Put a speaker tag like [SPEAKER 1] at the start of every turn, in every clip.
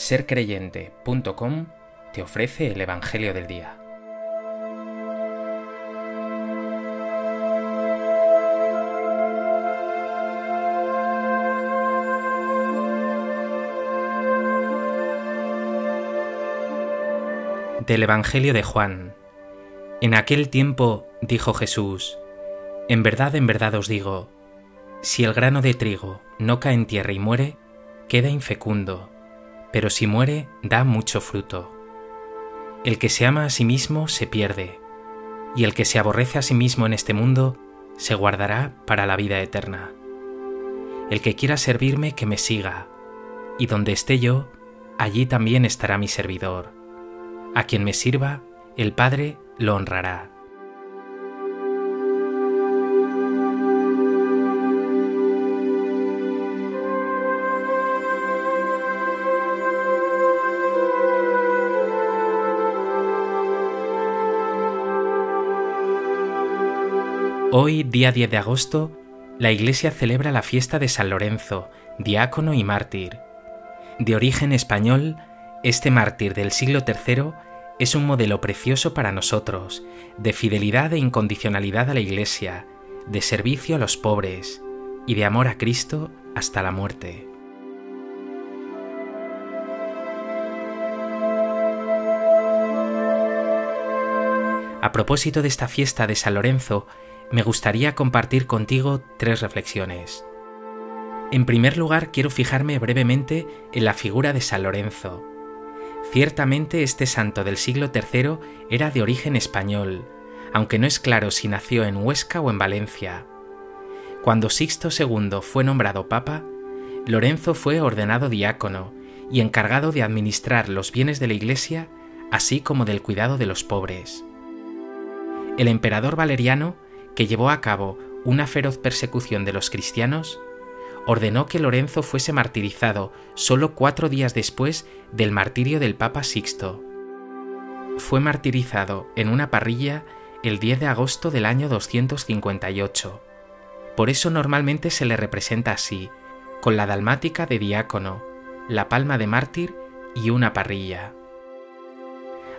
[SPEAKER 1] sercreyente.com te ofrece el Evangelio del Día. Del Evangelio de Juan. En aquel tiempo dijo Jesús, En verdad, en verdad os digo, si el grano de trigo no cae en tierra y muere, queda infecundo, pero si muere, da mucho fruto. El que se ama a sí mismo se pierde, y el que se aborrece a sí mismo en este mundo se guardará para la vida eterna. El que quiera servirme, que me siga, y donde esté yo, allí también estará mi servidor. A quien me sirva, el Padre lo honrará. Hoy, día 10 de agosto, la Iglesia celebra la fiesta de San Lorenzo, diácono y mártir. De origen español, este mártir del siglo III es un modelo precioso para nosotros, de fidelidad e incondicionalidad a la Iglesia, de servicio a los pobres y de amor a Cristo hasta la muerte. A propósito de esta fiesta de San Lorenzo, me gustaría compartir contigo tres reflexiones. En primer lugar, quiero fijarme brevemente en la figura de San Lorenzo. Ciertamente este santo del siglo III era de origen español, aunque no es claro si nació en Huesca o en Valencia. Cuando Sixto II fue nombrado papa, Lorenzo fue ordenado diácono y encargado de administrar los bienes de la Iglesia, así como del cuidado de los pobres. El emperador Valeriano que llevó a cabo una feroz persecución de los cristianos, ordenó que Lorenzo fuese martirizado solo cuatro días después del martirio del Papa Sixto. Fue martirizado en una parrilla el 10 de agosto del año 258. Por eso normalmente se le representa así, con la dalmática de diácono, la palma de mártir y una parrilla.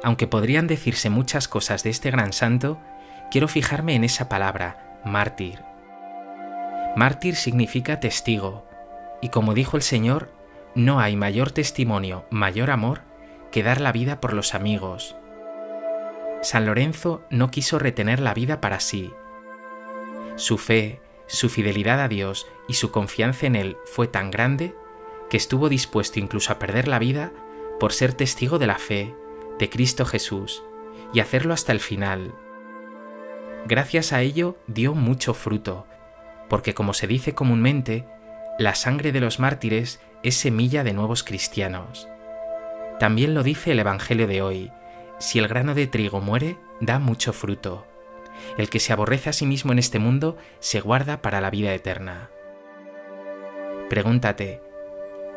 [SPEAKER 1] Aunque podrían decirse muchas cosas de este gran santo, quiero fijarme en esa palabra, mártir. Mártir significa testigo, y como dijo el Señor, no hay mayor testimonio, mayor amor, que dar la vida por los amigos. San Lorenzo no quiso retener la vida para sí. Su fe, su fidelidad a Dios y su confianza en Él fue tan grande que estuvo dispuesto incluso a perder la vida por ser testigo de la fe, de Cristo Jesús, y hacerlo hasta el final. Gracias a ello dio mucho fruto, porque como se dice comúnmente, la sangre de los mártires es semilla de nuevos cristianos. También lo dice el Evangelio de hoy, si el grano de trigo muere, da mucho fruto. El que se aborrece a sí mismo en este mundo se guarda para la vida eterna. Pregúntate,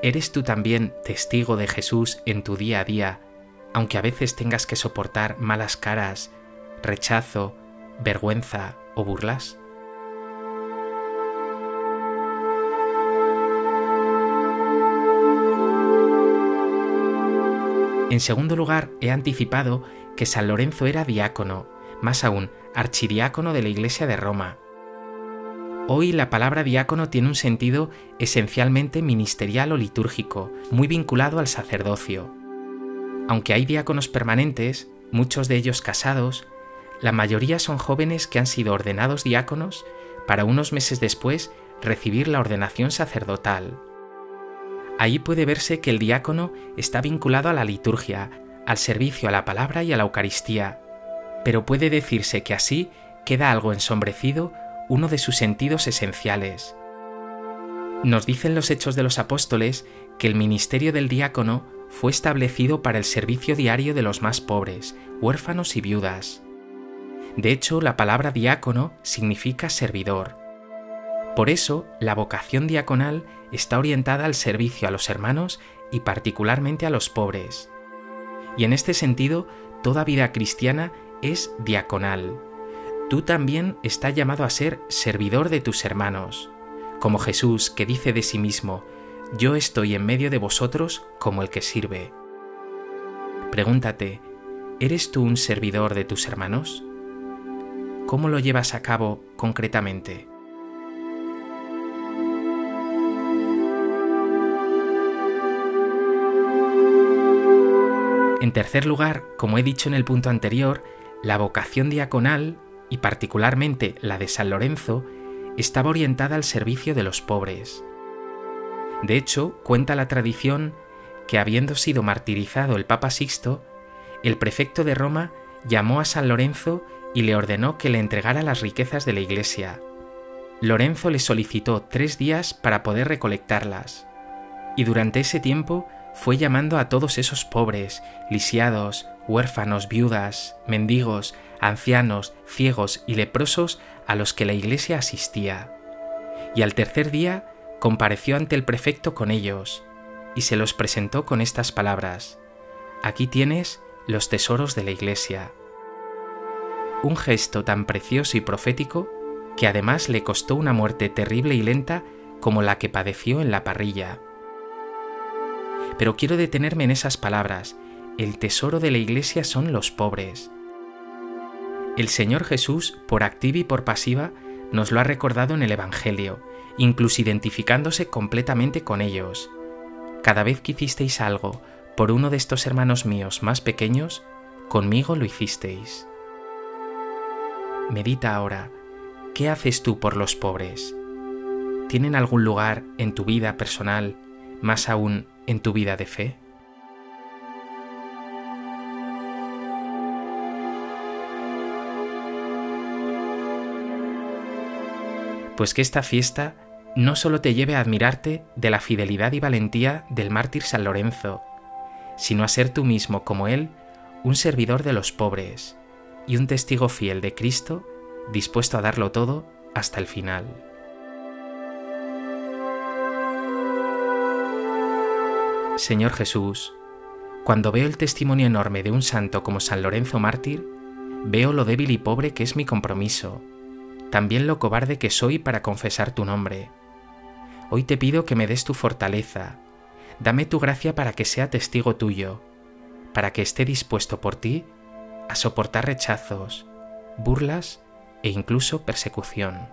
[SPEAKER 1] ¿eres tú también testigo de Jesús en tu día a día, aunque a veces tengas que soportar malas caras, rechazo, vergüenza o burlas? En segundo lugar, he anticipado que San Lorenzo era diácono, más aún, archidiácono de la Iglesia de Roma. Hoy la palabra diácono tiene un sentido esencialmente ministerial o litúrgico, muy vinculado al sacerdocio. Aunque hay diáconos permanentes, muchos de ellos casados, la mayoría son jóvenes que han sido ordenados diáconos para unos meses después recibir la ordenación sacerdotal. Ahí puede verse que el diácono está vinculado a la liturgia, al servicio a la palabra y a la Eucaristía, pero puede decirse que así queda algo ensombrecido uno de sus sentidos esenciales. Nos dicen los hechos de los apóstoles que el ministerio del diácono fue establecido para el servicio diario de los más pobres, huérfanos y viudas. De hecho, la palabra diácono significa servidor. Por eso, la vocación diaconal está orientada al servicio a los hermanos y particularmente a los pobres. Y en este sentido, toda vida cristiana es diaconal. Tú también estás llamado a ser servidor de tus hermanos, como Jesús que dice de sí mismo, yo estoy en medio de vosotros como el que sirve. Pregúntate, ¿eres tú un servidor de tus hermanos? ¿Cómo lo llevas a cabo concretamente? En tercer lugar, como he dicho en el punto anterior, la vocación diaconal, y particularmente la de San Lorenzo, estaba orientada al servicio de los pobres. De hecho, cuenta la tradición que habiendo sido martirizado el Papa Sixto, el prefecto de Roma llamó a San Lorenzo y le ordenó que le entregara las riquezas de la iglesia. Lorenzo le solicitó tres días para poder recolectarlas, y durante ese tiempo fue llamando a todos esos pobres, lisiados, huérfanos, viudas, mendigos, ancianos, ciegos y leprosos a los que la iglesia asistía. Y al tercer día compareció ante el prefecto con ellos, y se los presentó con estas palabras, Aquí tienes los tesoros de la iglesia. Un gesto tan precioso y profético que además le costó una muerte terrible y lenta como la que padeció en la parrilla pero quiero detenerme en esas palabras. El tesoro de la Iglesia son los pobres. El Señor Jesús, por activa y por pasiva, nos lo ha recordado en el Evangelio, incluso identificándose completamente con ellos. Cada vez que hicisteis algo por uno de estos hermanos míos más pequeños, conmigo lo hicisteis. Medita ahora, ¿qué haces tú por los pobres? ¿Tienen algún lugar en tu vida personal, más aún en tu vida de fe? Pues que esta fiesta no solo te lleve a admirarte de la fidelidad y valentía del mártir San Lorenzo, sino a ser tú mismo como él un servidor de los pobres y un testigo fiel de Cristo dispuesto a darlo todo hasta el final. Señor Jesús, cuando veo el testimonio enorme de un santo como San Lorenzo mártir, veo lo débil y pobre que es mi compromiso, también lo cobarde que soy para confesar tu nombre. Hoy te pido que me des tu fortaleza, dame tu gracia para que sea testigo tuyo, para que esté dispuesto por ti a soportar rechazos, burlas e incluso persecución.